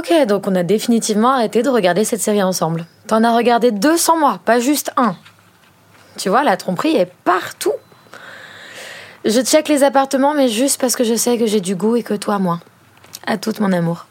Ok, donc on a définitivement arrêté de regarder cette série ensemble. T'en as regardé deux sans moi, pas juste un. Tu vois, la tromperie est partout. Je check les appartements, mais juste parce que je sais que j'ai du goût et que toi, moi. À toute mon amour.